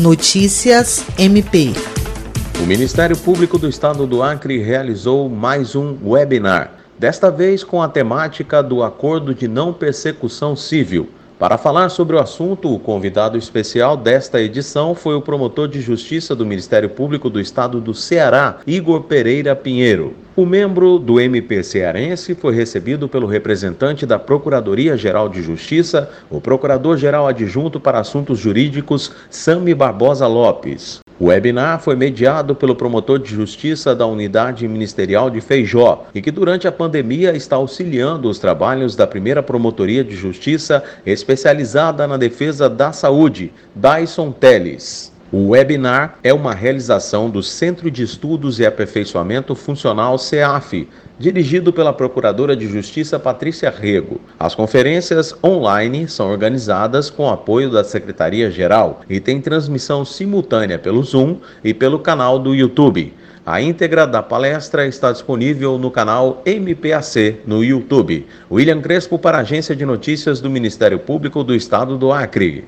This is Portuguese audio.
Notícias MP. O Ministério Público do Estado do Acre realizou mais um webinar, desta vez com a temática do Acordo de Não Persecução Civil. Para falar sobre o assunto, o convidado especial desta edição foi o promotor de justiça do Ministério Público do Estado do Ceará, Igor Pereira Pinheiro. O membro do MP cearense foi recebido pelo representante da Procuradoria-Geral de Justiça, o Procurador-Geral Adjunto para Assuntos Jurídicos, Sami Barbosa Lopes. O webinar foi mediado pelo promotor de justiça da Unidade Ministerial de Feijó e que durante a pandemia está auxiliando os trabalhos da primeira promotoria de justiça especializada na defesa da saúde, Dyson Teles. O webinar é uma realização do Centro de Estudos e Aperfeiçoamento Funcional CEAF, dirigido pela Procuradora de Justiça Patrícia Rego. As conferências online são organizadas com apoio da Secretaria-Geral e têm transmissão simultânea pelo Zoom e pelo canal do YouTube. A íntegra da palestra está disponível no canal MPAC no YouTube. William Crespo para a Agência de Notícias do Ministério Público do Estado do Acre.